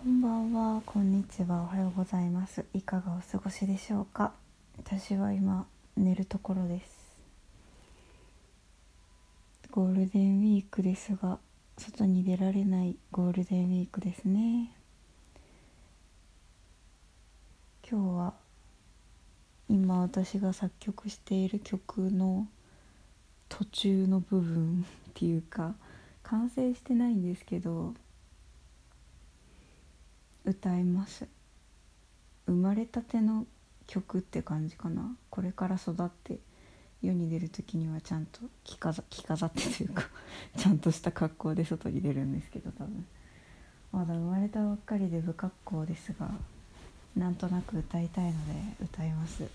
こんばんは、こんにちは、おはようございます。いかがお過ごしでしょうか？私は今寝るところです。ゴールデンウィークですが、外に出られないゴールデンウィークですね。今日は今私が作曲している曲の途中の部分っていうか完成してないんですけど歌います。生まれたての曲って感じかな。これから育って世に出る時にはちゃんと着飾ってというか ちゃんとした格好で外に出るんですけど多分。まだ生まれたばっかりで不格好ですがなんとなく歌いたいので歌います。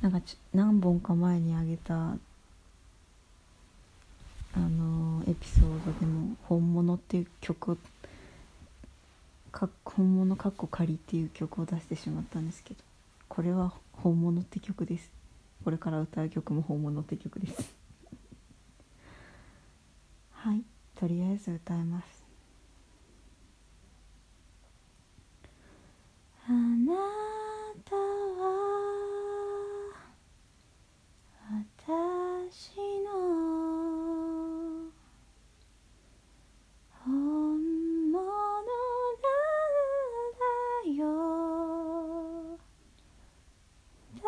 なんか何本か前にあげたあのエピソードでも「本物」っていう曲か本物かっこ仮っていう曲を出してしまったんですけどこれは本物って曲です。これから歌う曲も本物って曲です。はいとりあえず歌います。花なたは私の本物なんだよだ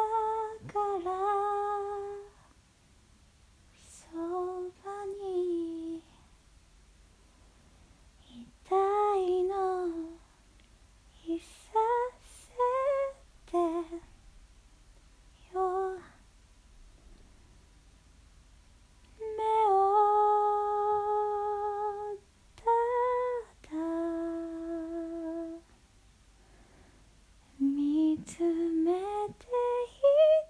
からそばにいたいのいさせてよ目をただ見つめてい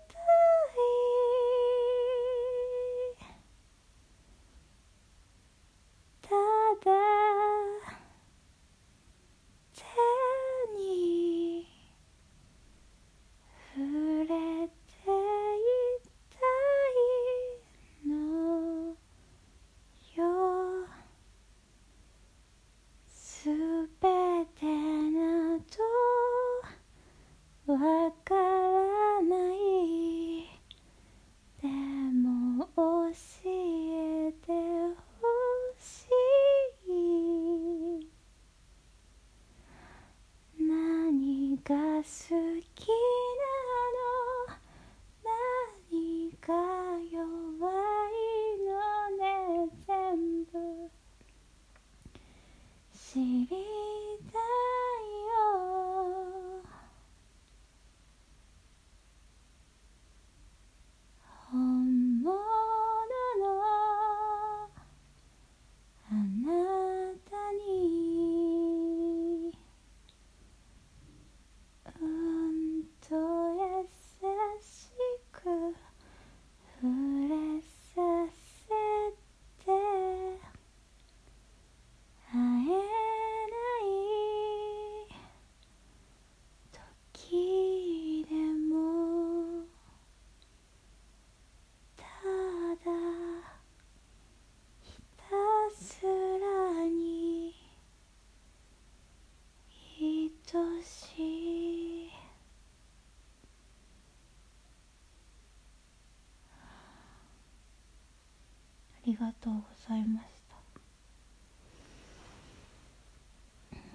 たいただ手に触れていたいのよすべてなどわからないでも教えてほしい。何が好きなの何が弱いのね全部知りたいよ本物のあなたにうんと優しく触れさせて会えない時でもただひたすらに愛しい。ありがとうございまし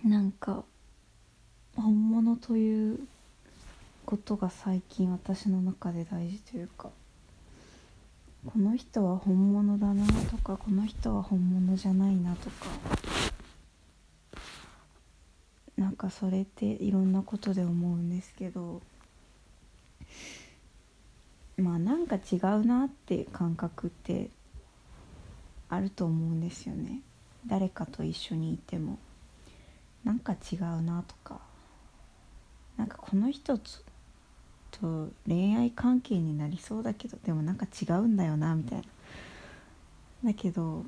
た。なんか本物ということが最近私の中で大事というかこの人は本物だなとかこの人は本物じゃないなとかなんかそれっていろんなことで思うんですけどまあなんか違うなって感覚ってあると思うんですよね。誰かと一緒にいてもなんか違うなとかなんかこの人と恋愛関係になりそうだけどでもなんか違うんだよなみたいな。だけど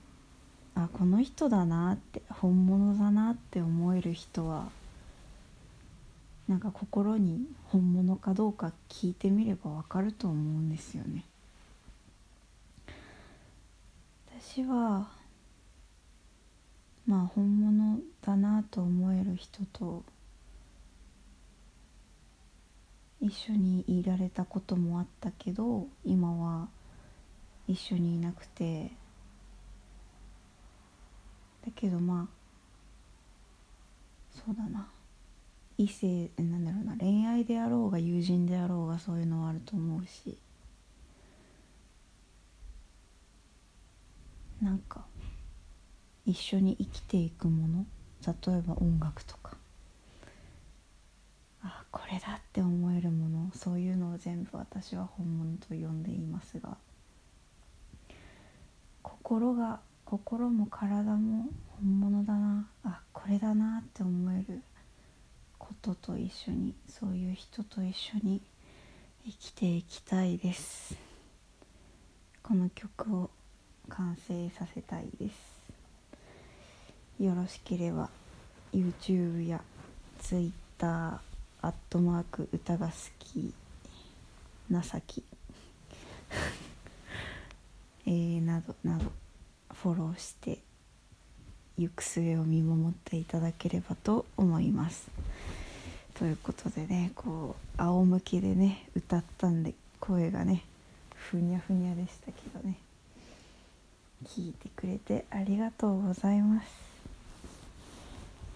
あこの人だなって本物だなって思える人はなんか心に本物かどうか聞いてみればわかると思うんですよね。私はまあ本物だなと思える人と一緒にいられたこともあったけど今は一緒にいなくて。だけどまあそうだな。異性なんだろうな。恋愛であろうが友人であろうがそういうのはあると思うし。なんか一緒に生きていくもの？例えば音楽とか。あこれだって思えるもの。そういうのを全部私は本物と呼んでいますが。心が心も体も本物だな。あこれだなって思えることと一緒にそういう人と一緒に生きていきたいです。この曲を完成させたいです。よろしければ YouTube や Twitter アットマーク歌が好き情き えー、などなどフォローして行く末を見守っていただければと思います。ということでねこう仰向けでね歌ったんで声がねふにゃふにゃでしたけどね。聞いてくれてありがとうございます。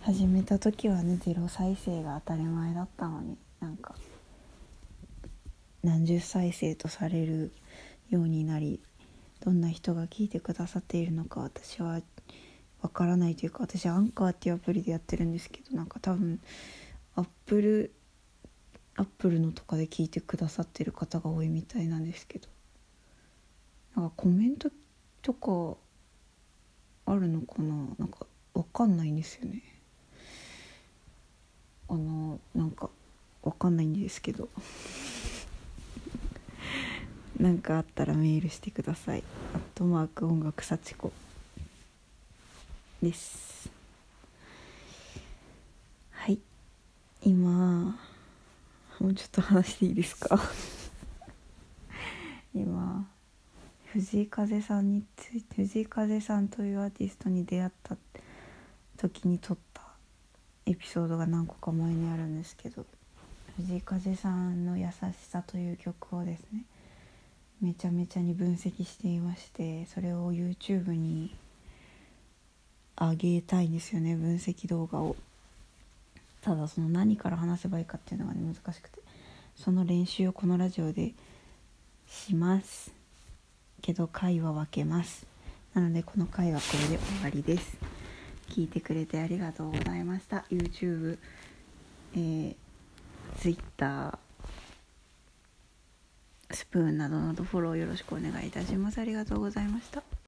始めた時はねゼロ再生が当たり前だったのになんか何十再生とされるようになりどんな人が聞いてくださっているのか私はわからないというか私アンカーっていうアプリでやってるんですけどなんか多分アップルアップルのとかで聞いてくださってる方が多いみたいなんですけどなんかコメントとかあるのかな？なんかわかんないんですよね。あのなんかわかんないんですけど。なんかあったらメールしてください。アットマーク音楽幸子です。はい。今もうちょっと話していいですか？今藤井風さんについて藤井風さんというアーティストに出会った時に撮ったエピソードが何個か前にあるんですけど藤井風さんの「優しさ」という曲をですねめちゃめちゃに分析していましてそれを YouTube に上げたいんですよね分析動画を。ただその何から話せばいいかっていうのがね難しくて。その練習をこのラジオでします。けど回は分けます。なのでこの回はこれで終わりです。聞いてくれてありがとうございました。YouTube、えー、Twitter スプーンなどなどフォローよろしくお願いいたします。ありがとうございました。